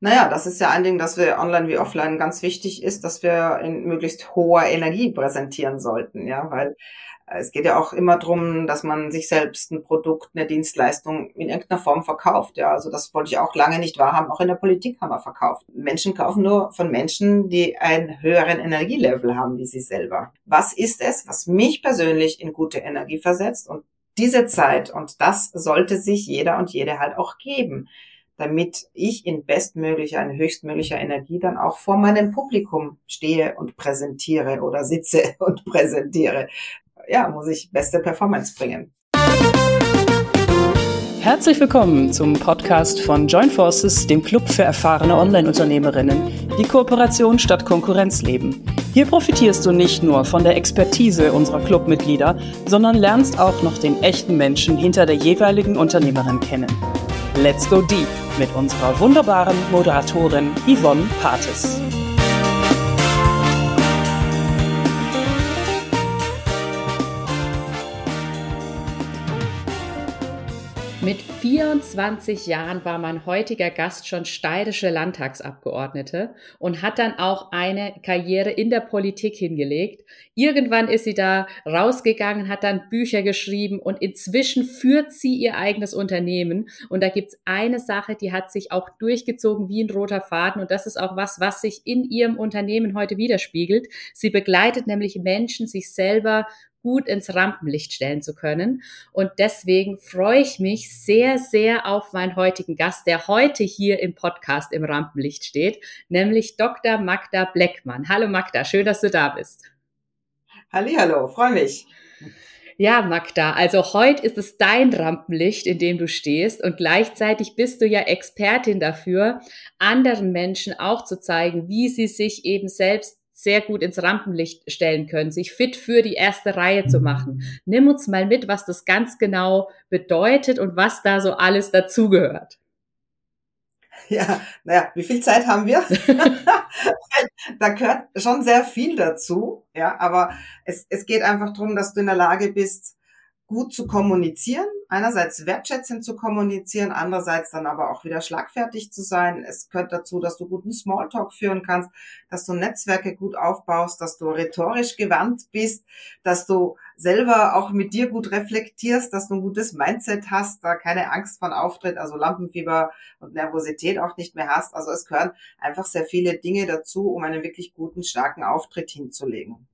Naja, das ist ja ein Ding, dass wir online wie offline ganz wichtig ist, dass wir in möglichst hoher Energie präsentieren sollten, ja, weil es geht ja auch immer drum, dass man sich selbst ein Produkt, eine Dienstleistung in irgendeiner Form verkauft. Ja, also das wollte ich auch lange nicht wahrhaben. Auch in der Politik haben wir verkauft. Menschen kaufen nur von Menschen, die einen höheren Energielevel haben wie sie selber. Was ist es, was mich persönlich in gute Energie versetzt? Und diese Zeit, und das sollte sich jeder und jede halt auch geben, damit ich in bestmöglicher, in höchstmöglicher Energie dann auch vor meinem Publikum stehe und präsentiere oder sitze und präsentiere ja, muss ich beste Performance bringen. Herzlich willkommen zum Podcast von Join Forces, dem Club für erfahrene Online-Unternehmerinnen, die Kooperation statt Konkurrenz leben. Hier profitierst du nicht nur von der Expertise unserer Clubmitglieder, sondern lernst auch noch den echten Menschen hinter der jeweiligen Unternehmerin kennen. Let's go deep mit unserer wunderbaren Moderatorin Yvonne Pates. Mit 24 Jahren war mein heutiger Gast schon steirische Landtagsabgeordnete und hat dann auch eine Karriere in der Politik hingelegt. Irgendwann ist sie da rausgegangen, hat dann Bücher geschrieben und inzwischen führt sie ihr eigenes Unternehmen. Und da gibt's eine Sache, die hat sich auch durchgezogen wie ein roter Faden und das ist auch was, was sich in ihrem Unternehmen heute widerspiegelt. Sie begleitet nämlich Menschen, sich selber gut ins Rampenlicht stellen zu können. Und deswegen freue ich mich sehr, sehr auf meinen heutigen Gast, der heute hier im Podcast im Rampenlicht steht, nämlich Dr. Magda Bleckmann. Hallo Magda, schön, dass du da bist. Hallo, freue mich. Ja, Magda, also heute ist es dein Rampenlicht, in dem du stehst und gleichzeitig bist du ja Expertin dafür, anderen Menschen auch zu zeigen, wie sie sich eben selbst sehr gut ins Rampenlicht stellen können, sich fit für die erste Reihe zu machen. Nimm uns mal mit, was das ganz genau bedeutet und was da so alles dazugehört. Ja, naja, wie viel Zeit haben wir? da gehört schon sehr viel dazu, ja, aber es, es geht einfach darum, dass du in der Lage bist, gut zu kommunizieren, einerseits wertschätzend zu kommunizieren, andererseits dann aber auch wieder schlagfertig zu sein. Es gehört dazu, dass du guten Smalltalk führen kannst, dass du Netzwerke gut aufbaust, dass du rhetorisch gewandt bist, dass du selber auch mit dir gut reflektierst, dass du ein gutes Mindset hast, da keine Angst von Auftritt, also Lampenfieber und Nervosität auch nicht mehr hast. Also es gehören einfach sehr viele Dinge dazu, um einen wirklich guten, starken Auftritt hinzulegen.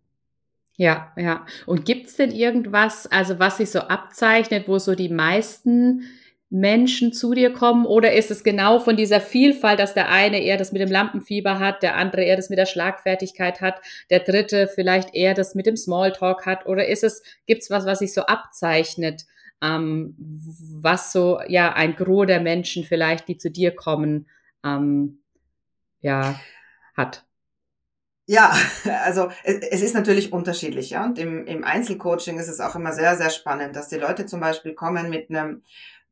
Ja, ja. Und gibt's denn irgendwas, also was sich so abzeichnet, wo so die meisten Menschen zu dir kommen? Oder ist es genau von dieser Vielfalt, dass der eine eher das mit dem Lampenfieber hat, der andere eher das mit der Schlagfertigkeit hat, der dritte vielleicht eher das mit dem Smalltalk hat? Oder ist es, gibt's was, was sich so abzeichnet, ähm, was so, ja, ein Gros der Menschen vielleicht, die zu dir kommen, ähm, ja, hat? Ja, also es, es, ist natürlich unterschiedlich, ja. Und im, im Einzelcoaching ist es auch immer sehr, sehr spannend, dass die Leute zum Beispiel kommen mit einem,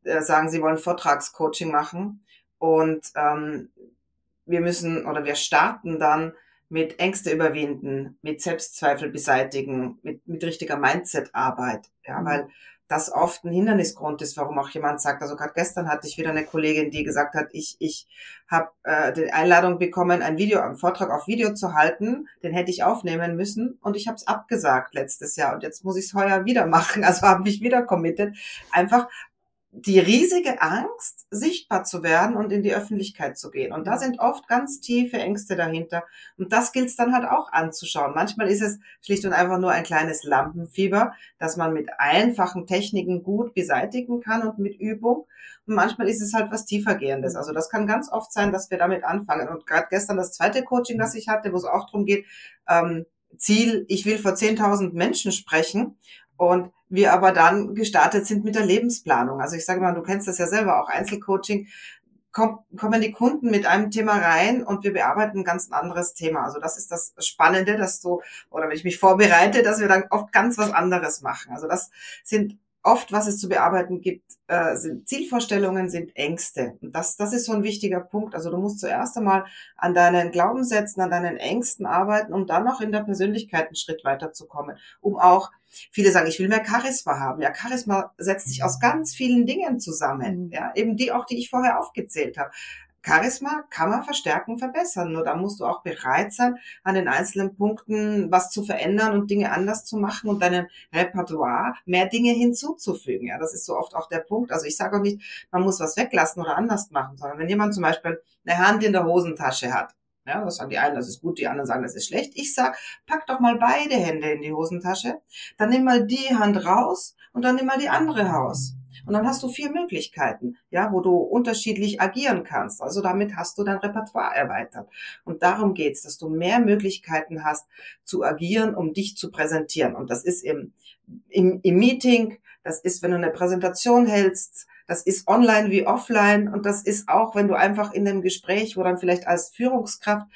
äh, sagen, sie wollen Vortragscoaching machen und ähm, wir müssen oder wir starten dann mit Ängste überwinden, mit Selbstzweifel beseitigen, mit, mit richtiger Mindset-Arbeit, ja, mhm. weil das oft ein Hindernisgrund ist, warum auch jemand sagt, also gerade gestern hatte ich wieder eine Kollegin, die gesagt hat, ich, ich habe äh, die Einladung bekommen, ein Video, einen Vortrag auf Video zu halten, den hätte ich aufnehmen müssen und ich habe es abgesagt letztes Jahr. Und jetzt muss ich es heuer wieder machen, also habe mich wieder committed, einfach die riesige Angst, sichtbar zu werden und in die Öffentlichkeit zu gehen. Und da sind oft ganz tiefe Ängste dahinter. Und das gilt es dann halt auch anzuschauen. Manchmal ist es schlicht und einfach nur ein kleines Lampenfieber, das man mit einfachen Techniken gut beseitigen kann und mit Übung. Und manchmal ist es halt was tiefergehendes. Also das kann ganz oft sein, dass wir damit anfangen. Und gerade gestern das zweite Coaching, das ich hatte, wo es auch darum geht, ähm, Ziel, ich will vor 10.000 Menschen sprechen. Und wir aber dann gestartet sind mit der Lebensplanung. Also ich sage mal, du kennst das ja selber auch, Einzelcoaching, kommen die Kunden mit einem Thema rein und wir bearbeiten ein ganz anderes Thema. Also das ist das Spannende, dass du, oder wenn ich mich vorbereite, dass wir dann oft ganz was anderes machen. Also das sind oft, was es zu bearbeiten gibt, äh, sind Zielvorstellungen, sind Ängste. Und das, das ist so ein wichtiger Punkt. Also du musst zuerst einmal an deinen Glaubenssätzen, an deinen Ängsten arbeiten, um dann noch in der Persönlichkeit einen Schritt weiterzukommen. Um auch, viele sagen, ich will mehr Charisma haben. Ja, Charisma setzt sich aus ganz vielen Dingen zusammen. Mhm. Ja, eben die auch, die ich vorher aufgezählt habe. Charisma kann man verstärken, verbessern. Nur da musst du auch bereit sein, an den einzelnen Punkten was zu verändern und Dinge anders zu machen und deinem Repertoire mehr Dinge hinzuzufügen. Ja, das ist so oft auch der Punkt. Also ich sage auch nicht, man muss was weglassen oder anders machen, sondern wenn jemand zum Beispiel eine Hand in der Hosentasche hat, ja, das sagen die einen, das ist gut, die anderen sagen, das ist schlecht. Ich sag, pack doch mal beide Hände in die Hosentasche, dann nimm mal die Hand raus und dann nimm mal die andere raus. Und dann hast du vier Möglichkeiten, ja, wo du unterschiedlich agieren kannst. Also damit hast du dein Repertoire erweitert. Und darum geht's, dass du mehr Möglichkeiten hast zu agieren, um dich zu präsentieren. Und das ist im, im, im Meeting, das ist, wenn du eine Präsentation hältst, das ist online wie offline und das ist auch, wenn du einfach in dem Gespräch, wo dann vielleicht als Führungskraft,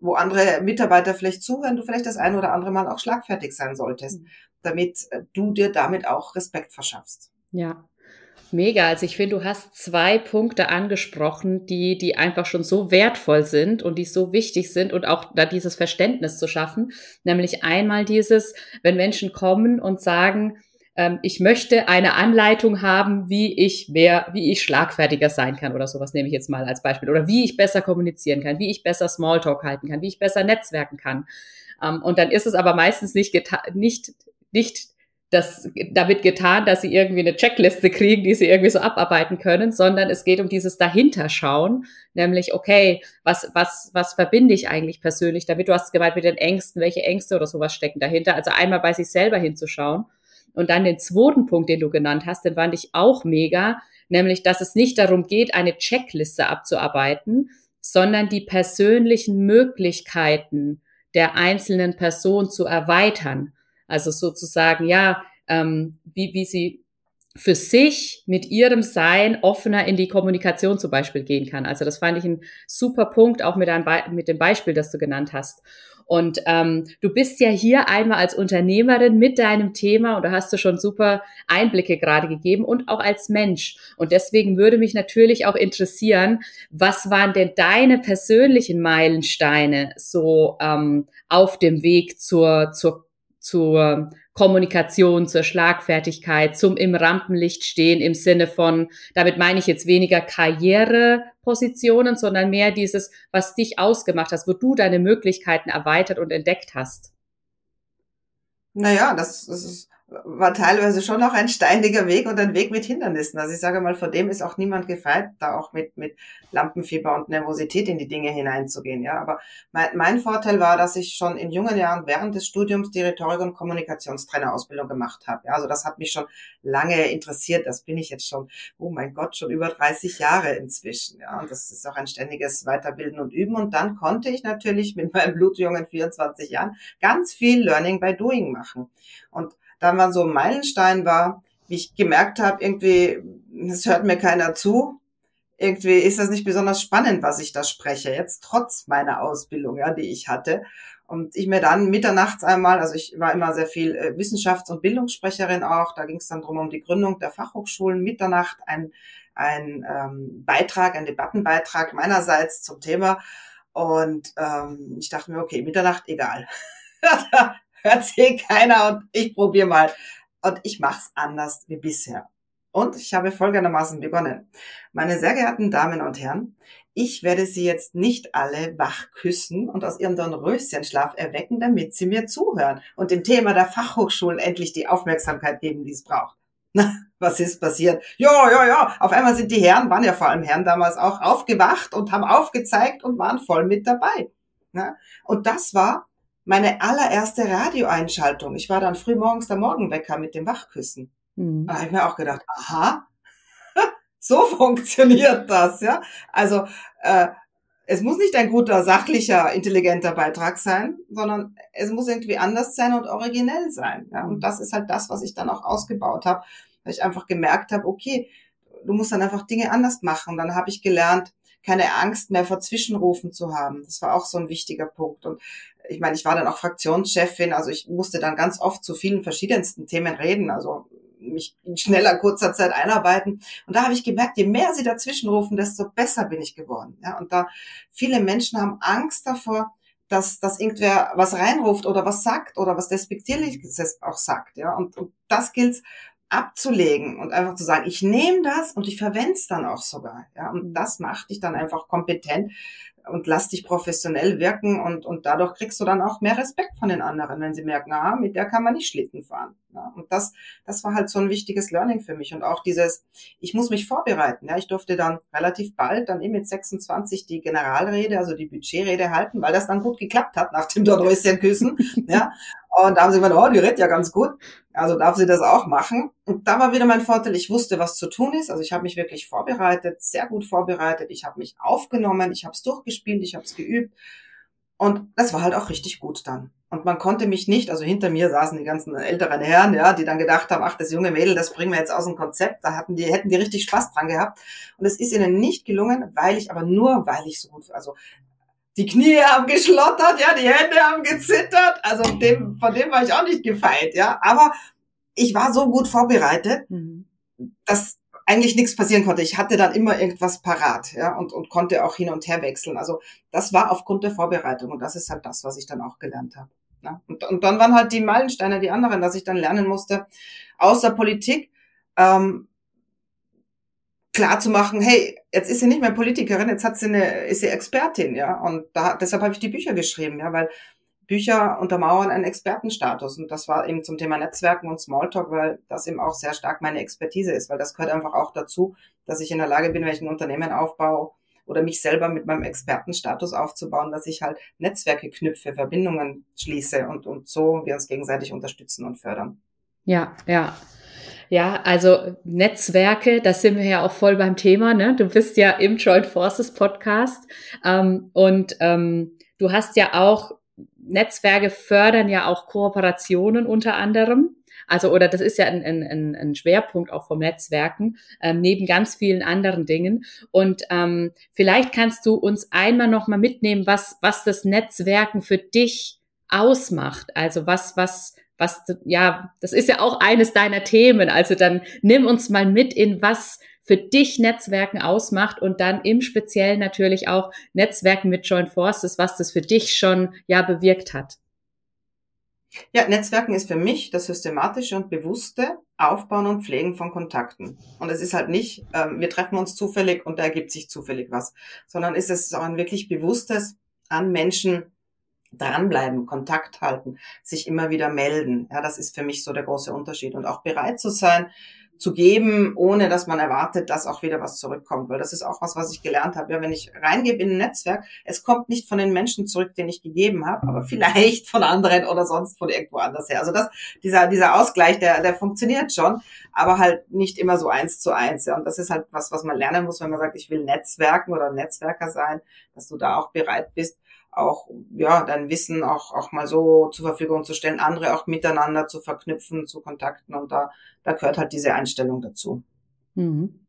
wo andere Mitarbeiter vielleicht zuhören, du vielleicht das eine oder andere Mal auch schlagfertig sein solltest, mhm. damit du dir damit auch Respekt verschaffst. Ja, Mega. Also ich finde, du hast zwei Punkte angesprochen, die, die einfach schon so wertvoll sind und die so wichtig sind und auch da dieses Verständnis zu schaffen. Nämlich einmal dieses, wenn Menschen kommen und sagen, ähm, ich möchte eine Anleitung haben, wie ich mehr, wie ich schlagfertiger sein kann oder sowas nehme ich jetzt mal als Beispiel oder wie ich besser kommunizieren kann, wie ich besser Smalltalk halten kann, wie ich besser netzwerken kann. Ähm, und dann ist es aber meistens nicht, nicht, nicht das damit getan, dass sie irgendwie eine Checkliste kriegen, die sie irgendwie so abarbeiten können, sondern es geht um dieses Dahinterschauen, nämlich, okay, was, was, was verbinde ich eigentlich persönlich damit? Du hast gemeint mit den Ängsten, welche Ängste oder sowas stecken dahinter. Also einmal bei sich selber hinzuschauen und dann den zweiten Punkt, den du genannt hast, den fand ich auch mega, nämlich, dass es nicht darum geht, eine Checkliste abzuarbeiten, sondern die persönlichen Möglichkeiten der einzelnen Person zu erweitern. Also sozusagen, ja, ähm, wie, wie sie für sich mit ihrem Sein offener in die Kommunikation zum Beispiel gehen kann. Also das fand ich ein super Punkt, auch mit, einem Be mit dem Beispiel, das du genannt hast. Und ähm, du bist ja hier einmal als Unternehmerin mit deinem Thema und da hast du schon super Einblicke gerade gegeben und auch als Mensch. Und deswegen würde mich natürlich auch interessieren, was waren denn deine persönlichen Meilensteine so ähm, auf dem Weg zur, zur, zur Kommunikation, zur Schlagfertigkeit, zum im Rampenlicht stehen im Sinne von, damit meine ich jetzt weniger Karrierepositionen, sondern mehr dieses, was dich ausgemacht hast, wo du deine Möglichkeiten erweitert und entdeckt hast. Naja, das, das ist war teilweise schon auch ein steiniger Weg und ein Weg mit Hindernissen. Also ich sage mal, vor dem ist auch niemand gefeit, da auch mit, mit Lampenfieber und Nervosität in die Dinge hineinzugehen. Ja, aber mein, mein Vorteil war, dass ich schon in jungen Jahren während des Studiums die Rhetorik- und Kommunikationstrainerausbildung gemacht habe. Ja, also das hat mich schon lange interessiert. Das bin ich jetzt schon, oh mein Gott, schon über 30 Jahre inzwischen. Ja, und das ist auch ein ständiges Weiterbilden und Üben. Und dann konnte ich natürlich mit meinem blutjungen 24 Jahren ganz viel Learning by Doing machen. Und dann war so ein Meilenstein war, wie ich gemerkt habe, irgendwie, es hört mir keiner zu. Irgendwie ist das nicht besonders spannend, was ich da spreche, jetzt trotz meiner Ausbildung, ja, die ich hatte. Und ich mir dann mitternachts einmal, also ich war immer sehr viel äh, Wissenschafts- und Bildungssprecherin auch, da ging es dann drum um die Gründung der Fachhochschulen, Mitternacht ein, ein ähm, Beitrag, ein Debattenbeitrag meinerseits zum Thema. Und ähm, ich dachte mir, okay, Mitternacht, egal. hört eh keiner und ich probiere mal. Und ich mach's anders wie bisher. Und ich habe folgendermaßen begonnen. Meine sehr geehrten Damen und Herren, ich werde Sie jetzt nicht alle wach küssen und aus Ihrem Dornröschenschlaf erwecken, damit Sie mir zuhören und dem Thema der Fachhochschulen endlich die Aufmerksamkeit geben, die es braucht. Na, was ist passiert? Ja, ja, ja. Auf einmal sind die Herren, waren ja vor allem Herren damals auch, aufgewacht und haben aufgezeigt und waren voll mit dabei. Und das war meine allererste Radioeinschaltung. Ich war dann früh morgens der Morgenwecker mit dem Wachküssen. Mhm. Da habe ich mir auch gedacht, aha, so funktioniert das, ja. Also äh, es muss nicht ein guter, sachlicher, intelligenter Beitrag sein, sondern es muss irgendwie anders sein und originell sein. Ja? Und das ist halt das, was ich dann auch ausgebaut habe, weil ich einfach gemerkt habe, okay, du musst dann einfach Dinge anders machen. Dann habe ich gelernt, keine Angst mehr vor Zwischenrufen zu haben. Das war auch so ein wichtiger Punkt. Und ich meine, ich war dann auch Fraktionschefin, also ich musste dann ganz oft zu vielen verschiedensten Themen reden, also mich in schneller, kurzer Zeit einarbeiten. Und da habe ich gemerkt, je mehr sie dazwischen rufen, desto besser bin ich geworden. Ja, und da viele Menschen haben Angst davor, dass, dass irgendwer was reinruft oder was sagt oder was despektierliches auch sagt. Ja, und, und das gilt abzulegen und einfach zu sagen, ich nehme das und ich verwende es dann auch sogar. Ja, und mhm. das macht dich dann einfach kompetent und lass dich professionell wirken und, und dadurch kriegst du dann auch mehr Respekt von den anderen, wenn sie merken, ah, mit der kann man nicht Schlitten fahren. Ja, und das, das war halt so ein wichtiges Learning für mich und auch dieses, ich muss mich vorbereiten. Ja, ich durfte dann relativ bald dann eben mit 26 die Generalrede, also die Budgetrede halten, weil das dann gut geklappt hat nach dem Dornröschen-Küssen. ja, und da haben sie gemeint, oh, die redet ja ganz gut. Also darf sie das auch machen. Und da war wieder mein Vorteil, ich wusste, was zu tun ist. Also ich habe mich wirklich vorbereitet, sehr gut vorbereitet. Ich habe mich aufgenommen, ich habe es durchgespielt, ich habe es geübt. Und das war halt auch richtig gut dann. Und man konnte mich nicht, also hinter mir saßen die ganzen älteren Herren, ja, die dann gedacht haben, ach, das junge Mädel, das bringen wir jetzt aus dem Konzept. Da hatten die, hätten die richtig Spaß dran gehabt. Und es ist ihnen nicht gelungen, weil ich, aber nur weil ich so gut, also die Knie haben geschlottert, ja, die Hände haben gezittert. Also dem, von dem war ich auch nicht gefeit, ja. Aber ich war so gut vorbereitet, mhm. dass eigentlich nichts passieren konnte. Ich hatte dann immer irgendwas parat, ja, und, und konnte auch hin und her wechseln. Also das war aufgrund der Vorbereitung und das ist halt das, was ich dann auch gelernt habe. Ja. Und, und dann waren halt die Meilensteine die anderen, dass ich dann lernen musste, außer Politik, ähm, klar zu machen, hey, jetzt ist sie nicht mehr Politikerin, jetzt hat sie eine, ist sie Expertin, ja. Und da, deshalb habe ich die Bücher geschrieben, ja, weil Bücher untermauern einen Expertenstatus. Und das war eben zum Thema Netzwerken und Smalltalk, weil das eben auch sehr stark meine Expertise ist, weil das gehört einfach auch dazu, dass ich in der Lage bin, wenn ich ein Unternehmen aufbaue oder mich selber mit meinem Expertenstatus aufzubauen, dass ich halt Netzwerke knüpfe, Verbindungen schließe und, und so wir uns gegenseitig unterstützen und fördern. Ja, ja. Ja, also Netzwerke, da sind wir ja auch voll beim Thema. Ne? Du bist ja im Joint Forces Podcast ähm, und ähm, du hast ja auch Netzwerke fördern ja auch Kooperationen unter anderem. Also, oder das ist ja ein, ein, ein Schwerpunkt auch vom Netzwerken, ähm, neben ganz vielen anderen Dingen. Und ähm, vielleicht kannst du uns einmal nochmal mitnehmen, was, was das Netzwerken für dich ausmacht. Also was, was, was, ja, das ist ja auch eines deiner Themen. Also dann nimm uns mal mit in was für dich Netzwerken ausmacht und dann im Speziellen natürlich auch Netzwerken mit Joint Forces, was das für dich schon ja bewirkt hat. Ja, Netzwerken ist für mich das systematische und bewusste Aufbauen und Pflegen von Kontakten. Und es ist halt nicht, ähm, wir treffen uns zufällig und da ergibt sich zufällig was, sondern ist es auch ein wirklich bewusstes an Menschen dranbleiben, Kontakt halten, sich immer wieder melden. Ja, das ist für mich so der große Unterschied und auch bereit zu sein, zu geben, ohne dass man erwartet, dass auch wieder was zurückkommt. Weil das ist auch was, was ich gelernt habe. Ja, wenn ich reingebe in ein Netzwerk, es kommt nicht von den Menschen zurück, den ich gegeben habe, aber vielleicht von anderen oder sonst von irgendwo anders her. Also das, dieser, dieser Ausgleich, der, der funktioniert schon, aber halt nicht immer so eins zu eins. Ja. Und das ist halt was, was man lernen muss, wenn man sagt, ich will Netzwerken oder Netzwerker sein, dass du da auch bereit bist, auch ja dein Wissen auch auch mal so zur Verfügung zu stellen, andere auch miteinander zu verknüpfen, zu kontakten und da da gehört halt diese Einstellung dazu. Mhm.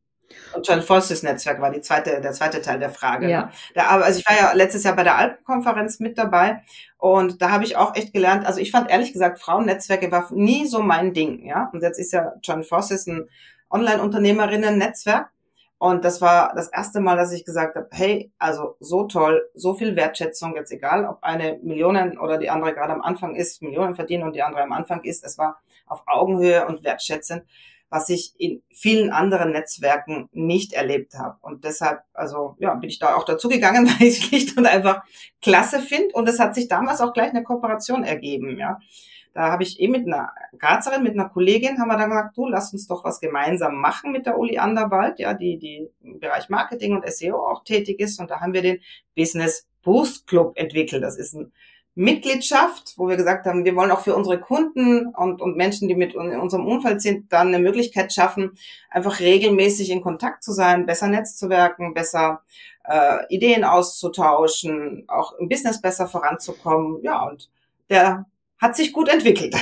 Und John Forces Netzwerk war die zweite, der zweite Teil der Frage. Ja. Der, also ich war ja letztes Jahr bei der Alpenkonferenz mit dabei und da habe ich auch echt gelernt, also ich fand ehrlich gesagt, Frauennetzwerke war nie so mein Ding, ja. Und jetzt ist ja John Forces ein Online-Unternehmerinnen-Netzwerk und das war das erste Mal, dass ich gesagt habe, hey, also so toll, so viel Wertschätzung, jetzt egal, ob eine Millionen oder die andere gerade am Anfang ist, Millionen verdienen und die andere am Anfang ist, es war auf Augenhöhe und wertschätzend, was ich in vielen anderen Netzwerken nicht erlebt habe. Und deshalb, also ja, bin ich da auch dazu gegangen, weil ich schlicht und einfach klasse finde. Und es hat sich damals auch gleich eine Kooperation ergeben, ja. Da habe ich eh mit einer Grazerin, mit einer Kollegin, haben wir dann gesagt, du, lass uns doch was gemeinsam machen mit der Uli Anderwald, ja, die, die im Bereich Marketing und SEO auch tätig ist. Und da haben wir den Business Boost Club entwickelt. Das ist ein Mitgliedschaft, wo wir gesagt haben, wir wollen auch für unsere Kunden und, und Menschen, die mit in unserem Umfeld sind, dann eine Möglichkeit schaffen, einfach regelmäßig in Kontakt zu sein, besser netzzuwerken, besser äh, Ideen auszutauschen, auch im Business besser voranzukommen. Ja, und der hat sich gut entwickelt.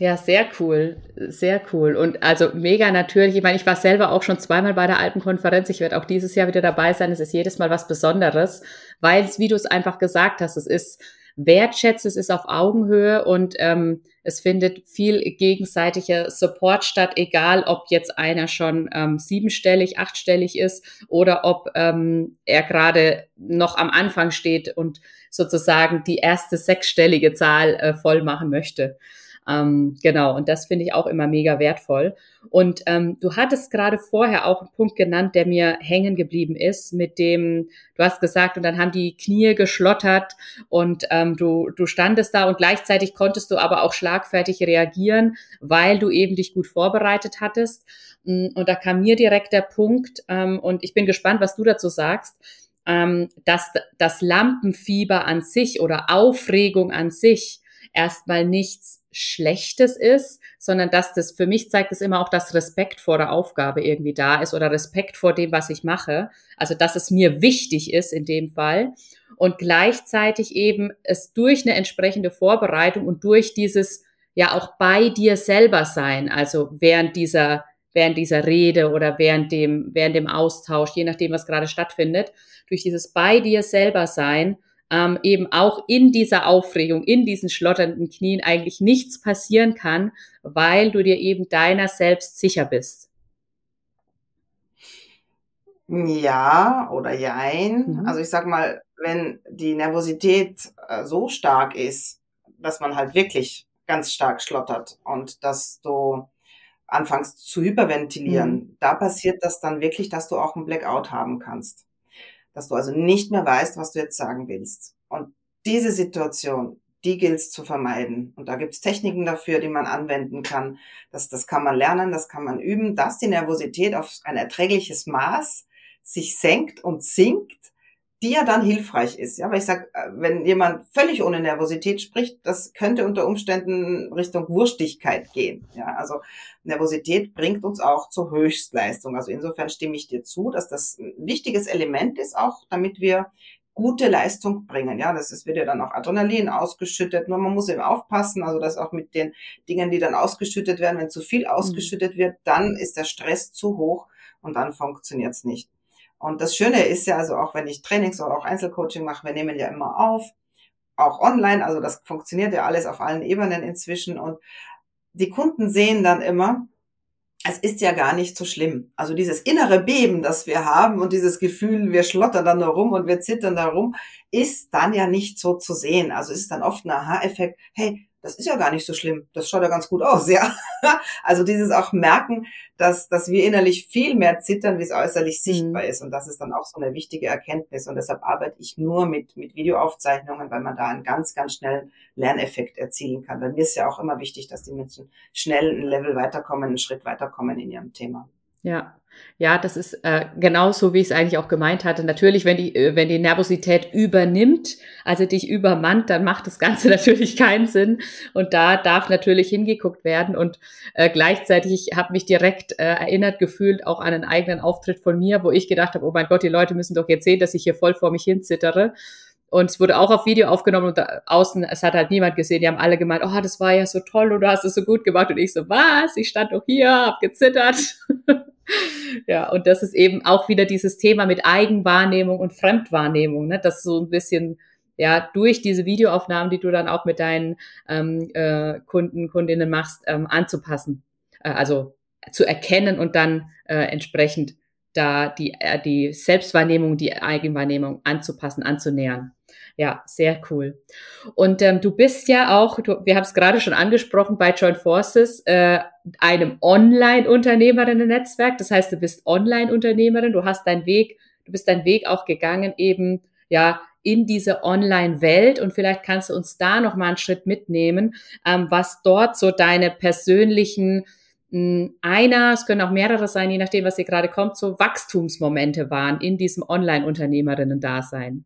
Ja, sehr cool, sehr cool. Und also mega natürlich. Ich meine, ich war selber auch schon zweimal bei der Alpenkonferenz. Ich werde auch dieses Jahr wieder dabei sein. Es ist jedes Mal was Besonderes, weil es, wie du es einfach gesagt hast, es ist wertschätzt, es ist auf Augenhöhe und ähm, es findet viel gegenseitiger Support statt, egal ob jetzt einer schon ähm, siebenstellig, achtstellig ist oder ob ähm, er gerade noch am Anfang steht und sozusagen die erste sechsstellige Zahl äh, voll machen möchte. Ähm, genau, und das finde ich auch immer mega wertvoll. Und ähm, du hattest gerade vorher auch einen Punkt genannt, der mir hängen geblieben ist, mit dem, du hast gesagt, und dann haben die Knie geschlottert und ähm, du, du standest da und gleichzeitig konntest du aber auch schlagfertig reagieren, weil du eben dich gut vorbereitet hattest. Mm, und da kam mir direkt der Punkt, ähm, und ich bin gespannt, was du dazu sagst, ähm, dass das Lampenfieber an sich oder Aufregung an sich erstmal nichts Schlechtes ist, sondern dass das für mich zeigt es immer auch, dass Respekt vor der Aufgabe irgendwie da ist oder Respekt vor dem, was ich mache. Also, dass es mir wichtig ist in dem Fall und gleichzeitig eben es durch eine entsprechende Vorbereitung und durch dieses ja auch bei dir selber sein, also während dieser während dieser Rede oder während dem während dem Austausch, je nachdem was gerade stattfindet, durch dieses bei dir selber sein ähm, eben auch in dieser Aufregung, in diesen schlotternden Knien eigentlich nichts passieren kann, weil du dir eben deiner selbst sicher bist. Ja oder jein. Mhm. Also ich sag mal, wenn die Nervosität äh, so stark ist, dass man halt wirklich ganz stark schlottert und dass du anfängst zu hyperventilieren, mhm. da passiert das dann wirklich, dass du auch einen Blackout haben kannst dass du also nicht mehr weißt, was du jetzt sagen willst. Und diese Situation, die gilt es zu vermeiden. Und da gibt es Techniken dafür, die man anwenden kann. Das, das kann man lernen, das kann man üben, dass die Nervosität auf ein erträgliches Maß sich senkt und sinkt, die ja dann hilfreich ist. Ja, weil ich sag, äh, wenn jemand völlig ohne Nervosität spricht, das könnte unter Umständen Richtung Wurstigkeit gehen. Ja, also Nervosität bringt uns auch zur Höchstleistung. Also insofern stimme ich dir zu, dass das ein wichtiges Element ist, auch damit wir gute Leistung bringen. Ja, das ist, wird ja dann auch Adrenalin ausgeschüttet. Nur man muss eben aufpassen, also dass auch mit den Dingen, die dann ausgeschüttet werden, wenn zu viel mhm. ausgeschüttet wird, dann ist der Stress zu hoch und dann funktioniert es nicht. Und das Schöne ist ja, also auch wenn ich Trainings oder auch Einzelcoaching mache, wir nehmen ja immer auf, auch online, also das funktioniert ja alles auf allen Ebenen inzwischen und die Kunden sehen dann immer, es ist ja gar nicht so schlimm. Also dieses innere Beben, das wir haben und dieses Gefühl, wir schlottern dann nur rum und wir zittern da rum, ist dann ja nicht so zu sehen. Also ist dann oft ein Aha-Effekt, hey, das ist ja gar nicht so schlimm. Das schaut ja ganz gut aus, ja. Also dieses auch merken, dass, dass wir innerlich viel mehr zittern, wie es äußerlich mhm. sichtbar ist. Und das ist dann auch so eine wichtige Erkenntnis. Und deshalb arbeite ich nur mit, mit Videoaufzeichnungen, weil man da einen ganz, ganz schnellen Lerneffekt erzielen kann. Weil mir ist ja auch immer wichtig, dass die Menschen schnell ein Level weiterkommen, einen Schritt weiterkommen in ihrem Thema. Ja, ja, das ist äh, genau so, wie ich es eigentlich auch gemeint hatte. Natürlich, wenn die, äh, wenn die Nervosität übernimmt, also dich übermannt, dann macht das Ganze natürlich keinen Sinn. Und da darf natürlich hingeguckt werden. Und äh, gleichzeitig habe mich direkt äh, erinnert gefühlt auch an einen eigenen Auftritt von mir, wo ich gedacht habe, oh mein Gott, die Leute müssen doch jetzt sehen, dass ich hier voll vor mich hin zittere. Und es wurde auch auf Video aufgenommen und da außen, es hat halt niemand gesehen. Die haben alle gemeint, oh, das war ja so toll und du hast es so gut gemacht. Und ich so, was? Ich stand doch hier, hab gezittert. ja, und das ist eben auch wieder dieses Thema mit Eigenwahrnehmung und Fremdwahrnehmung, ne? das so ein bisschen ja durch diese Videoaufnahmen, die du dann auch mit deinen ähm, äh, Kunden, Kundinnen machst, ähm, anzupassen. Äh, also zu erkennen und dann äh, entsprechend da die, äh, die Selbstwahrnehmung, die Eigenwahrnehmung anzupassen, anzunähern. Ja, sehr cool. Und ähm, du bist ja auch, du, wir haben es gerade schon angesprochen, bei Joint Forces, äh, einem Online-Unternehmerinnen-Netzwerk. Das heißt, du bist Online-Unternehmerin, du hast deinen Weg, du bist deinen Weg auch gegangen, eben ja in diese Online-Welt. Und vielleicht kannst du uns da noch mal einen Schritt mitnehmen, ähm, was dort so deine persönlichen hm, einer, es können auch mehrere sein, je nachdem, was hier gerade kommt, so Wachstumsmomente waren in diesem Online-Unternehmerinnen-Dasein.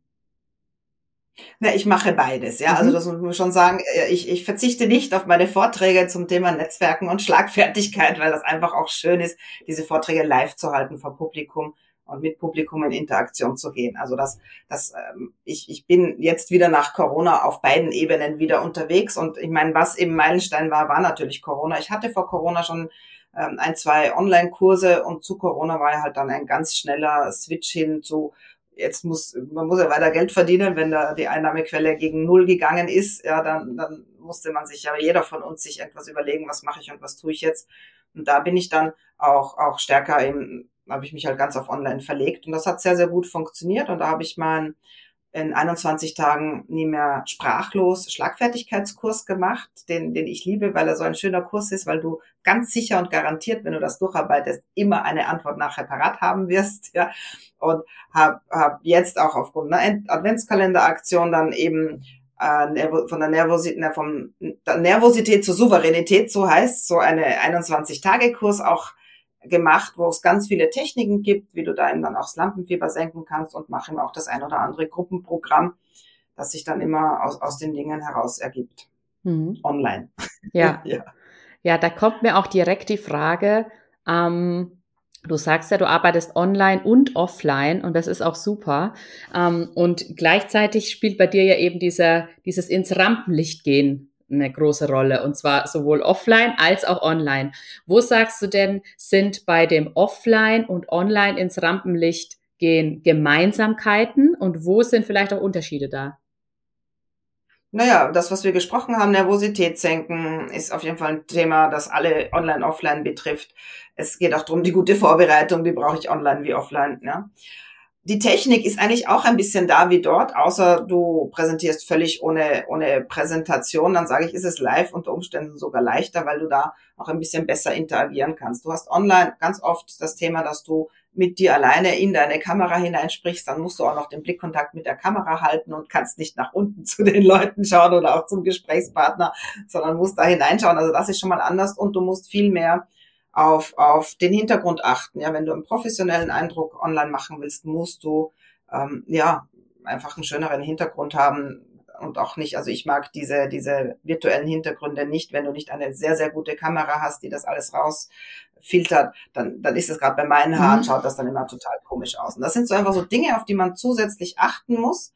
Na, ich mache beides, ja. Also mhm. Also das muss man schon sagen, äh, ich, ich verzichte nicht auf meine Vorträge zum Thema Netzwerken und Schlagfertigkeit, weil das einfach auch schön ist, diese Vorträge live zu halten vor Publikum und mit Publikum in Interaktion zu gehen. Also das, das, ähm, ich, ich bin jetzt wieder nach Corona auf beiden Ebenen wieder unterwegs und ich meine, was eben Meilenstein war, war natürlich Corona. Ich hatte vor Corona schon ähm, ein, zwei Online-Kurse und zu Corona war ja halt dann ein ganz schneller Switch hin zu jetzt muss, man muss ja weiter Geld verdienen, wenn da die Einnahmequelle gegen Null gegangen ist, ja, dann, dann musste man sich ja jeder von uns sich etwas überlegen, was mache ich und was tue ich jetzt. Und da bin ich dann auch, auch stärker eben, habe ich mich halt ganz auf online verlegt und das hat sehr, sehr gut funktioniert und da habe ich mein in 21 Tagen nie mehr sprachlos Schlagfertigkeitskurs gemacht, den, den ich liebe, weil er so ein schöner Kurs ist, weil du ganz sicher und garantiert, wenn du das durcharbeitest, immer eine Antwort nachher parat haben wirst. Ja. Und habe hab jetzt auch aufgrund einer Adventskalenderaktion dann eben äh, von der Nervosität, vom der Nervosität zur Souveränität, so heißt, so eine 21-Tage-Kurs auch gemacht, wo es ganz viele Techniken gibt, wie du da eben dann auch das Lampenfieber senken kannst und mache ihm auch das ein oder andere Gruppenprogramm, das sich dann immer aus, aus den Dingen heraus ergibt. Mhm. Online. Ja. ja. Ja, da kommt mir auch direkt die Frage, ähm, Du sagst ja, du arbeitest online und offline und das ist auch super. Ähm, und gleichzeitig spielt bei dir ja eben dieser, dieses ins Rampenlicht gehen eine große Rolle und zwar sowohl offline als auch online. Wo sagst du denn, sind bei dem Offline und Online ins Rampenlicht gehen Gemeinsamkeiten und wo sind vielleicht auch Unterschiede da? Naja, das, was wir gesprochen haben, Nervosität senken, ist auf jeden Fall ein Thema, das alle online, offline betrifft. Es geht auch darum, die gute Vorbereitung, die brauche ich online wie offline. Ja. Die Technik ist eigentlich auch ein bisschen da wie dort, außer du präsentierst völlig ohne, ohne Präsentation. Dann sage ich, ist es live unter Umständen sogar leichter, weil du da auch ein bisschen besser interagieren kannst. Du hast online ganz oft das Thema, dass du mit dir alleine in deine Kamera hineinsprichst, dann musst du auch noch den Blickkontakt mit der Kamera halten und kannst nicht nach unten zu den Leuten schauen oder auch zum Gesprächspartner, sondern musst da hineinschauen. Also das ist schon mal anders und du musst viel mehr auf, auf den Hintergrund achten. Ja, wenn du einen professionellen Eindruck online machen willst, musst du ähm, ja einfach einen schöneren Hintergrund haben, und auch nicht, also ich mag diese, diese virtuellen Hintergründe nicht, wenn du nicht eine sehr, sehr gute Kamera hast, die das alles rausfiltert, dann, dann ist es gerade bei meinen Haaren, mhm. schaut das dann immer total komisch aus. Und das sind so einfach so Dinge, auf die man zusätzlich achten muss.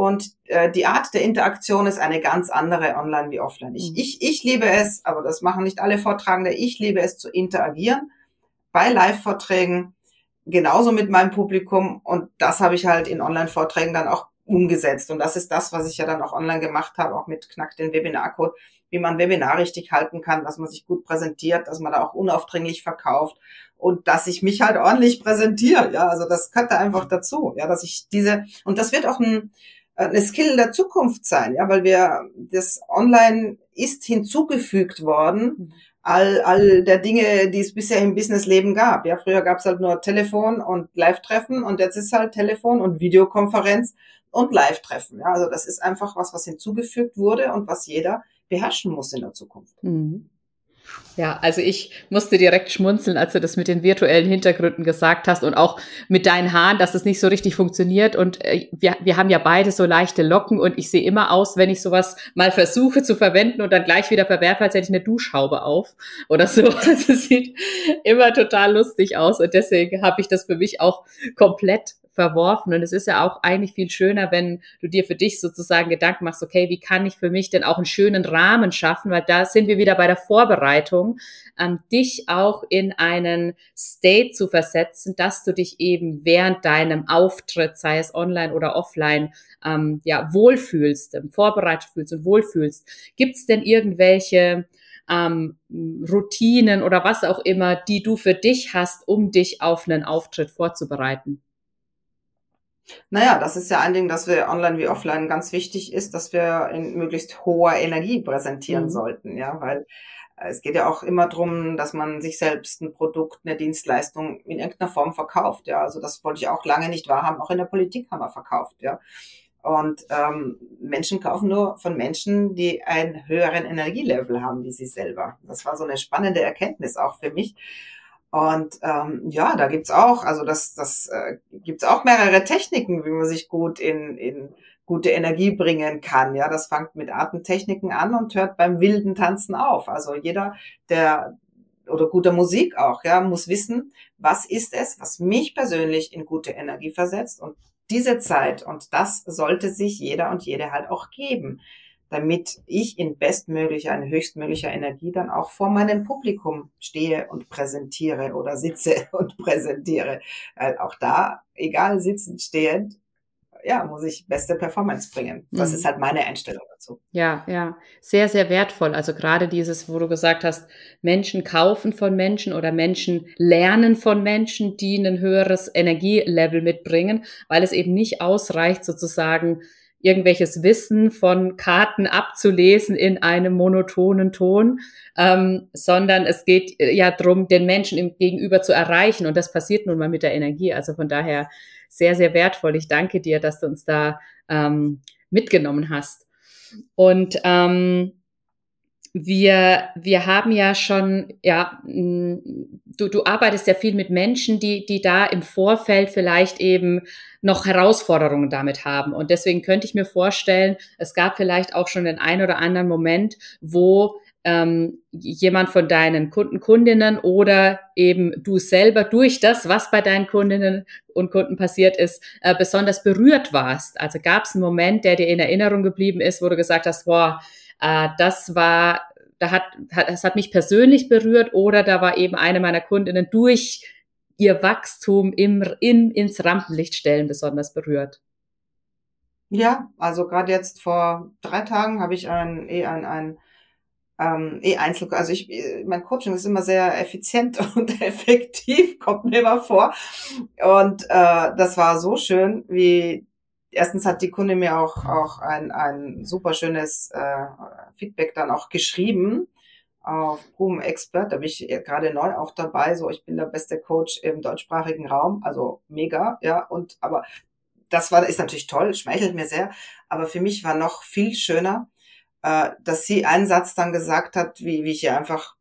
Und äh, die Art der Interaktion ist eine ganz andere online wie offline. Ich, mhm. ich, ich liebe es, aber das machen nicht alle Vortragende, ich liebe es zu interagieren bei Live-Vorträgen, genauso mit meinem Publikum. Und das habe ich halt in Online-Vorträgen dann auch umgesetzt. Und das ist das, was ich ja dann auch online gemacht habe, auch mit Knack den Webinarcode, wie man Webinar richtig halten kann, dass man sich gut präsentiert, dass man da auch unaufdringlich verkauft und dass ich mich halt ordentlich präsentiere. Ja, also das gehört da einfach dazu. Ja, dass ich diese, und das wird auch ein, eine Skill der Zukunft sein, ja, weil wir, das Online ist hinzugefügt worden, mhm. all, all der Dinge, die es bisher im Businessleben gab. Ja, früher gab es halt nur Telefon und Live-Treffen und jetzt ist halt Telefon und Videokonferenz und Live-Treffen. Ja, also das ist einfach was, was hinzugefügt wurde und was jeder beherrschen muss in der Zukunft. Mhm. Ja, also ich musste direkt schmunzeln, als du das mit den virtuellen Hintergründen gesagt hast und auch mit deinen Haaren, dass es nicht so richtig funktioniert. Und äh, wir, wir haben ja beide so leichte Locken und ich sehe immer aus, wenn ich sowas mal versuche zu verwenden und dann gleich wieder verwerfe, als hätte ich eine Duschhaube auf oder so. Also es sieht immer total lustig aus und deswegen habe ich das für mich auch komplett verworfen. Und es ist ja auch eigentlich viel schöner, wenn du dir für dich sozusagen Gedanken machst, okay, wie kann ich für mich denn auch einen schönen Rahmen schaffen? Weil da sind wir wieder bei der Vorbereitung, ähm, dich auch in einen State zu versetzen, dass du dich eben während deinem Auftritt, sei es online oder offline, ähm, ja, wohlfühlst, ähm, vorbereitet fühlst und wohlfühlst. Gibt es denn irgendwelche ähm, Routinen oder was auch immer, die du für dich hast, um dich auf einen Auftritt vorzubereiten? Naja, das ist ja ein Ding, dass wir online wie offline ganz wichtig ist, dass wir in möglichst hoher Energie präsentieren mhm. sollten, ja, weil äh, es geht ja auch immer drum, dass man sich selbst ein Produkt, eine Dienstleistung in irgendeiner Form verkauft, ja. Also das wollte ich auch lange nicht wahrhaben. Auch in der Politik haben wir verkauft, ja. Und ähm, Menschen kaufen nur von Menschen, die einen höheren Energielevel haben wie sie selber. Das war so eine spannende Erkenntnis auch für mich. Und ähm, ja, da gibt's auch, also das, das äh, gibt's auch mehrere Techniken, wie man sich gut in, in gute Energie bringen kann. Ja, das fängt mit Atemtechniken an und hört beim wilden Tanzen auf. Also jeder, der oder guter Musik auch, ja, muss wissen, was ist es, was mich persönlich in gute Energie versetzt und diese Zeit und das sollte sich jeder und jede halt auch geben damit ich in bestmöglicher, in höchstmöglicher Energie dann auch vor meinem Publikum stehe und präsentiere oder sitze und präsentiere. Weil auch da, egal sitzend, stehend, ja, muss ich beste Performance bringen. Das mhm. ist halt meine Einstellung dazu. Ja, ja, sehr, sehr wertvoll. Also gerade dieses, wo du gesagt hast, Menschen kaufen von Menschen oder Menschen lernen von Menschen, die ein höheres Energielevel mitbringen, weil es eben nicht ausreicht, sozusagen irgendwelches Wissen von Karten abzulesen in einem monotonen Ton, ähm, sondern es geht äh, ja darum, den Menschen im Gegenüber zu erreichen. Und das passiert nun mal mit der Energie. Also von daher sehr, sehr wertvoll. Ich danke dir, dass du uns da ähm, mitgenommen hast. Und ähm, wir, wir haben ja schon, ja, du, du arbeitest ja viel mit Menschen, die, die da im Vorfeld vielleicht eben noch Herausforderungen damit haben. Und deswegen könnte ich mir vorstellen, es gab vielleicht auch schon den ein oder anderen Moment, wo ähm, jemand von deinen Kunden, Kundinnen oder eben du selber durch das, was bei deinen Kundinnen und Kunden passiert ist, äh, besonders berührt warst. Also gab es einen Moment, der dir in Erinnerung geblieben ist, wo du gesagt hast, boah, äh, das war, da hat, hat, das hat mich persönlich berührt oder da war eben eine meiner Kundinnen durch ihr Wachstum im, in, ins Rampenlicht stellen besonders berührt? Ja, also gerade jetzt vor drei Tagen habe ich ein, eh ein, ein ähm, eh Einzel, also ich, mein Coaching ist immer sehr effizient und effektiv, kommt mir immer vor. Und äh, das war so schön, wie erstens hat die Kunde mir auch auch ein ein super schönes äh, Feedback dann auch geschrieben auf Boom Expert, da bin ich gerade neu auch dabei, so ich bin der beste Coach im deutschsprachigen Raum, also mega, ja, und aber das war ist natürlich toll, schmeichelt mir sehr, aber für mich war noch viel schöner, äh, dass sie einen Satz dann gesagt hat, wie, wie ich ihr einfach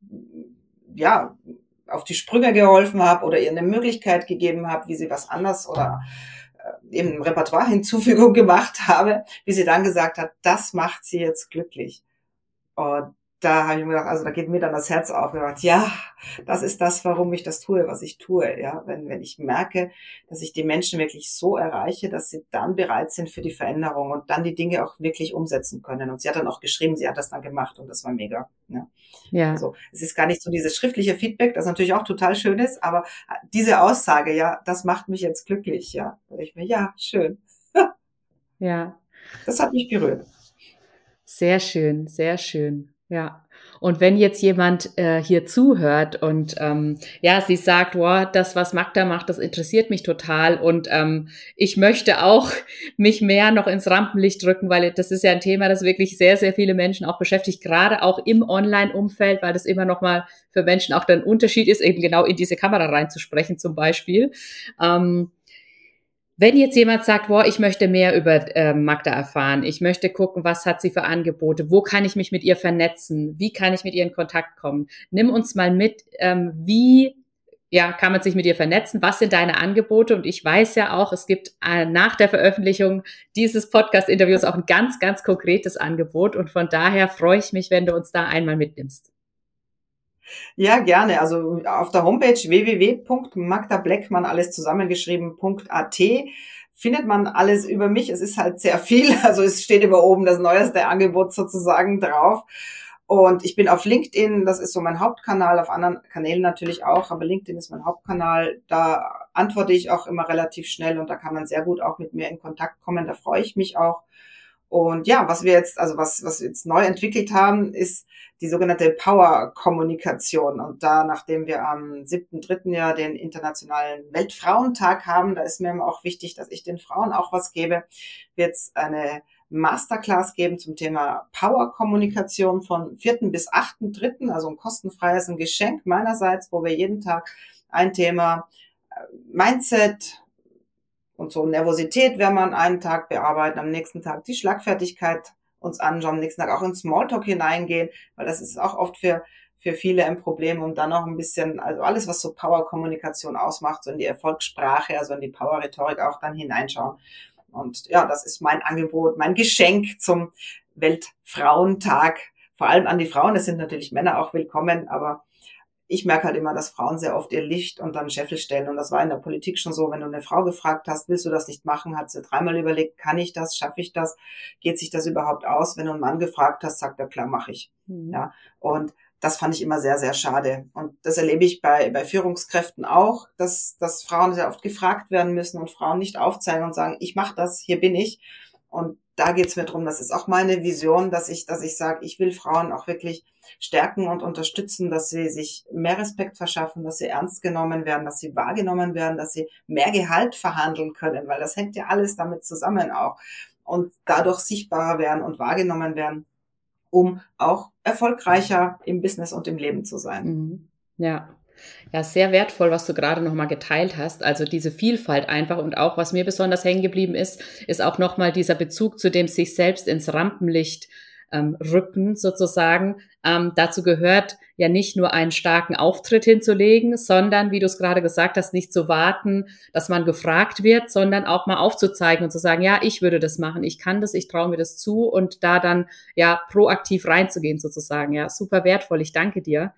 ja auf die Sprünge geholfen habe oder ihr eine Möglichkeit gegeben habe, wie sie was anders oder eben Repertoire Hinzufügung gemacht habe, wie sie dann gesagt hat, das macht sie jetzt glücklich. Und da habe ich mir gedacht, also da geht mir dann das Herz auf. gedacht, ja, das ist das, warum ich das tue, was ich tue. Ja, wenn, wenn ich merke, dass ich die Menschen wirklich so erreiche, dass sie dann bereit sind für die Veränderung und dann die Dinge auch wirklich umsetzen können. Und sie hat dann auch geschrieben, sie hat das dann gemacht und das war mega. Ja. ja. Also es ist gar nicht so dieses schriftliche Feedback, das natürlich auch total schön ist, aber diese Aussage, ja, das macht mich jetzt glücklich. Ja, da ich mir, ja, schön. ja. Das hat mich berührt. Sehr schön, sehr schön. Ja. Und wenn jetzt jemand äh, hier zuhört und ähm, ja, sie sagt, wow, das, was Magda macht, das interessiert mich total und ähm, ich möchte auch mich mehr noch ins Rampenlicht drücken, weil das ist ja ein Thema, das wirklich sehr, sehr viele Menschen auch beschäftigt, gerade auch im Online-Umfeld, weil das immer noch mal für Menschen auch der Unterschied ist, eben genau in diese Kamera reinzusprechen zum Beispiel. Ähm, wenn jetzt jemand sagt, boah, ich möchte mehr über äh, Magda erfahren, ich möchte gucken, was hat sie für Angebote, wo kann ich mich mit ihr vernetzen, wie kann ich mit ihr in Kontakt kommen, nimm uns mal mit, ähm, wie ja, kann man sich mit ihr vernetzen? Was sind deine Angebote? Und ich weiß ja auch, es gibt äh, nach der Veröffentlichung dieses Podcast-Interviews auch ein ganz, ganz konkretes Angebot. Und von daher freue ich mich, wenn du uns da einmal mitnimmst. Ja, gerne. Also auf der Homepage www.magdableckmann alles zusammengeschrieben.at findet man alles über mich. Es ist halt sehr viel. Also es steht über oben das neueste Angebot sozusagen drauf. Und ich bin auf LinkedIn, das ist so mein Hauptkanal, auf anderen Kanälen natürlich auch, aber LinkedIn ist mein Hauptkanal. Da antworte ich auch immer relativ schnell und da kann man sehr gut auch mit mir in Kontakt kommen. Da freue ich mich auch. Und ja, was wir jetzt, also was, was wir jetzt neu entwickelt haben, ist die sogenannte Power-Kommunikation. Und da, nachdem wir am 7.3. ja den Internationalen Weltfrauentag haben, da ist mir auch wichtig, dass ich den Frauen auch was gebe, wird es eine Masterclass geben zum Thema Power-Kommunikation von 4. bis 8.3., also ein kostenfreies Geschenk meinerseits, wo wir jeden Tag ein Thema äh, Mindset, und so Nervosität werden wir an einem Tag bearbeiten, am nächsten Tag die Schlagfertigkeit uns anschauen, am nächsten Tag auch in Smalltalk hineingehen, weil das ist auch oft für, für viele ein Problem und dann auch ein bisschen, also alles, was so Power-Kommunikation ausmacht, so in die Erfolgssprache, also in die Power-Rhetorik auch dann hineinschauen. Und ja, das ist mein Angebot, mein Geschenk zum Weltfrauentag. Vor allem an die Frauen, es sind natürlich Männer auch willkommen, aber ich merke halt immer, dass Frauen sehr oft ihr Licht unter den Scheffel stellen. Und das war in der Politik schon so, wenn du eine Frau gefragt hast, willst du das nicht machen, hat sie dreimal überlegt, kann ich das, schaffe ich das, geht sich das überhaupt aus? Wenn du einen Mann gefragt hast, sagt er, klar, mache ich. Mhm. Ja. Und das fand ich immer sehr, sehr schade. Und das erlebe ich bei, bei Führungskräften auch, dass, dass Frauen sehr oft gefragt werden müssen und Frauen nicht aufzeigen und sagen, ich mache das, hier bin ich. Und da geht's mir drum. Das ist auch meine Vision, dass ich, dass ich sage, ich will Frauen auch wirklich stärken und unterstützen, dass sie sich mehr Respekt verschaffen, dass sie ernst genommen werden, dass sie wahrgenommen werden, dass sie mehr Gehalt verhandeln können, weil das hängt ja alles damit zusammen auch und dadurch sichtbarer werden und wahrgenommen werden, um auch erfolgreicher im Business und im Leben zu sein. Mhm. Ja, ja, sehr wertvoll, was du gerade nochmal geteilt hast. Also diese Vielfalt einfach und auch, was mir besonders hängen geblieben ist, ist auch nochmal dieser Bezug zu dem sich selbst ins Rampenlicht ähm, rücken sozusagen. Ähm, dazu gehört ja nicht nur einen starken Auftritt hinzulegen, sondern, wie du es gerade gesagt hast, nicht zu warten, dass man gefragt wird, sondern auch mal aufzuzeigen und zu sagen, ja, ich würde das machen, ich kann das, ich traue mir das zu und da dann ja proaktiv reinzugehen sozusagen. Ja, super wertvoll. Ich danke dir.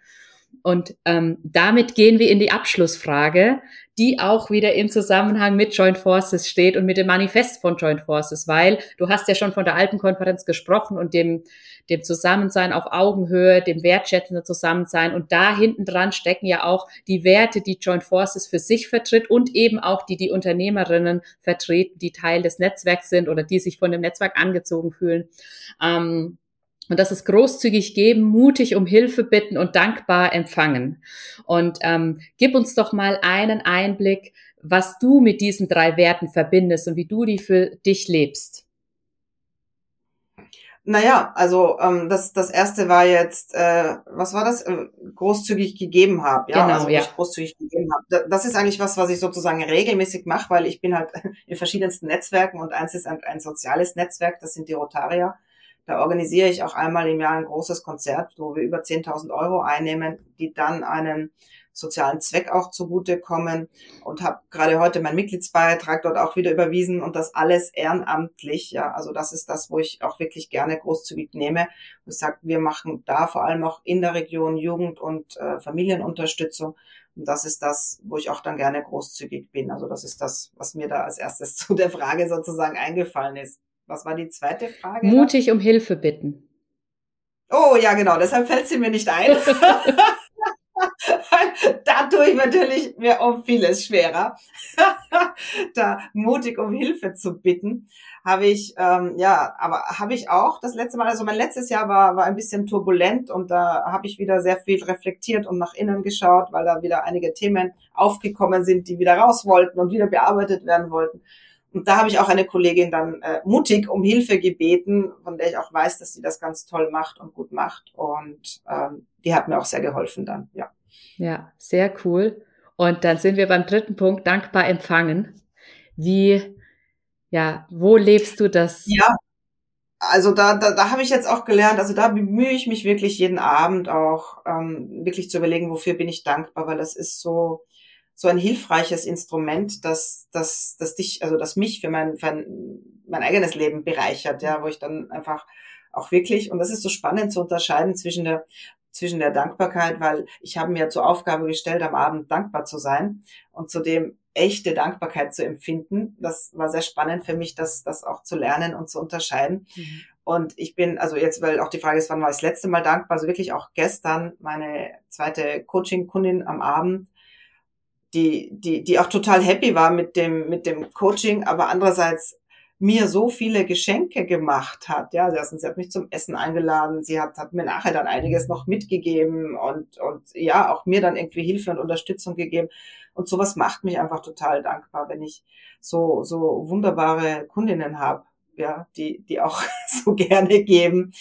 Und ähm, damit gehen wir in die Abschlussfrage, die auch wieder im Zusammenhang mit Joint Forces steht und mit dem Manifest von Joint Forces, weil du hast ja schon von der alten Konferenz gesprochen und dem, dem Zusammensein auf Augenhöhe, dem wertschätzenden Zusammensein und da hinten dran stecken ja auch die Werte, die Joint Forces für sich vertritt und eben auch die die Unternehmerinnen vertreten, die Teil des Netzwerks sind oder die sich von dem Netzwerk angezogen fühlen. Ähm, und das ist großzügig geben, mutig um Hilfe bitten und dankbar empfangen. Und ähm, gib uns doch mal einen Einblick, was du mit diesen drei Werten verbindest und wie du die für dich lebst. Naja, also ähm, das, das erste war jetzt, äh, was war das? Äh, großzügig gegeben habe. Ja, genau, also ja. ich großzügig gegeben habe. Das ist eigentlich was, was ich sozusagen regelmäßig mache, weil ich bin halt in verschiedensten Netzwerken und eins ist ein, ein soziales Netzwerk, das sind die Rotarier. Da organisiere ich auch einmal im Jahr ein großes Konzert, wo wir über 10.000 Euro einnehmen, die dann einem sozialen Zweck auch zugutekommen und habe gerade heute meinen Mitgliedsbeitrag dort auch wieder überwiesen und das alles ehrenamtlich. Ja, also das ist das, wo ich auch wirklich gerne großzügig nehme. Ich sage, wir machen da vor allem auch in der Region Jugend- und äh, Familienunterstützung. Und das ist das, wo ich auch dann gerne großzügig bin. Also das ist das, was mir da als erstes zu der Frage sozusagen eingefallen ist. Was war die zweite Frage? Mutig da? um Hilfe bitten. Oh ja, genau, deshalb fällt sie mir nicht ein. da tue ich natürlich mir um vieles schwerer. da mutig um Hilfe zu bitten, habe ich, ähm, ja, aber habe ich auch das letzte Mal, also mein letztes Jahr war, war ein bisschen turbulent und da habe ich wieder sehr viel reflektiert und nach innen geschaut, weil da wieder einige Themen aufgekommen sind, die wieder raus wollten und wieder bearbeitet werden wollten. Und da habe ich auch eine Kollegin dann äh, mutig um Hilfe gebeten, von der ich auch weiß, dass sie das ganz toll macht und gut macht. Und ähm, die hat mir auch sehr geholfen dann, ja. Ja, sehr cool. Und dann sind wir beim dritten Punkt, dankbar empfangen. Wie, ja, wo lebst du das? Ja, also da, da, da habe ich jetzt auch gelernt, also da bemühe ich mich wirklich jeden Abend auch ähm, wirklich zu überlegen, wofür bin ich dankbar, weil das ist so, so ein hilfreiches Instrument, das, das, das dich, also das mich für mein, für mein eigenes Leben bereichert, ja, wo ich dann einfach auch wirklich, und das ist so spannend zu unterscheiden zwischen der, zwischen der Dankbarkeit, weil ich habe mir zur Aufgabe gestellt, am Abend dankbar zu sein und zudem echte Dankbarkeit zu empfinden. Das war sehr spannend für mich, das, das auch zu lernen und zu unterscheiden. Mhm. Und ich bin, also jetzt, weil auch die Frage ist, wann war ich das letzte Mal dankbar? Also wirklich auch gestern meine zweite Coaching-Kundin am Abend die, die, die auch total happy war mit dem, mit dem Coaching, aber andererseits mir so viele Geschenke gemacht hat. Ja, also sie hat mich zum Essen eingeladen, sie hat, hat mir nachher dann einiges noch mitgegeben und, und ja, auch mir dann irgendwie Hilfe und Unterstützung gegeben. Und sowas macht mich einfach total dankbar, wenn ich so, so wunderbare Kundinnen habe, ja, die, die auch so gerne geben.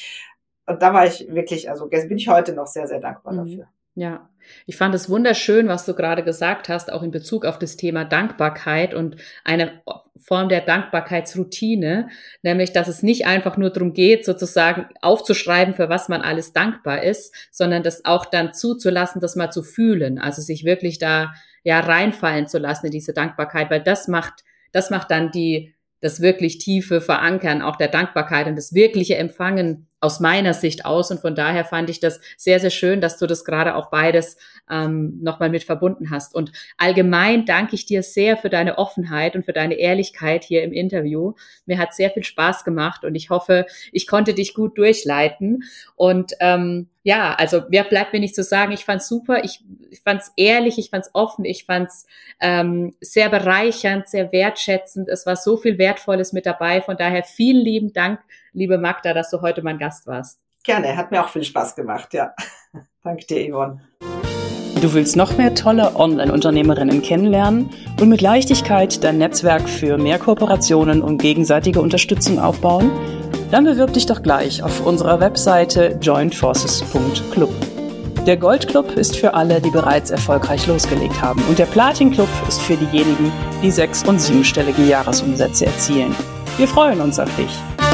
Und da war ich wirklich, also bin ich heute noch sehr, sehr dankbar mhm. dafür. Ja, ich fand es wunderschön, was du gerade gesagt hast, auch in Bezug auf das Thema Dankbarkeit und eine Form der Dankbarkeitsroutine, nämlich, dass es nicht einfach nur darum geht, sozusagen aufzuschreiben, für was man alles dankbar ist, sondern das auch dann zuzulassen, das mal zu fühlen, also sich wirklich da ja reinfallen zu lassen in diese Dankbarkeit, weil das macht, das macht dann die das wirklich tiefe Verankern auch der Dankbarkeit und das wirkliche Empfangen aus meiner Sicht aus. Und von daher fand ich das sehr, sehr schön, dass du das gerade auch beides ähm, nochmal mit verbunden hast. Und allgemein danke ich dir sehr für deine Offenheit und für deine Ehrlichkeit hier im Interview. Mir hat sehr viel Spaß gemacht und ich hoffe, ich konnte dich gut durchleiten. Und ähm, ja, also mehr bleibt mir nicht zu sagen. Ich fand's super, ich, ich fand's ehrlich, ich fand's offen, ich fand's ähm, sehr bereichernd, sehr wertschätzend. Es war so viel Wertvolles mit dabei. Von daher vielen lieben Dank, liebe Magda, dass du heute mein Gast warst. Gerne, hat mir auch viel Spaß gemacht, ja. Danke dir, Yvonne. Du willst noch mehr tolle Online-Unternehmerinnen kennenlernen und mit Leichtigkeit dein Netzwerk für mehr Kooperationen und gegenseitige Unterstützung aufbauen? Dann bewirb dich doch gleich auf unserer Webseite jointforces.club. Der Goldclub ist für alle, die bereits erfolgreich losgelegt haben und der Platin-Club ist für diejenigen, die sechs- und siebenstellige Jahresumsätze erzielen. Wir freuen uns auf dich.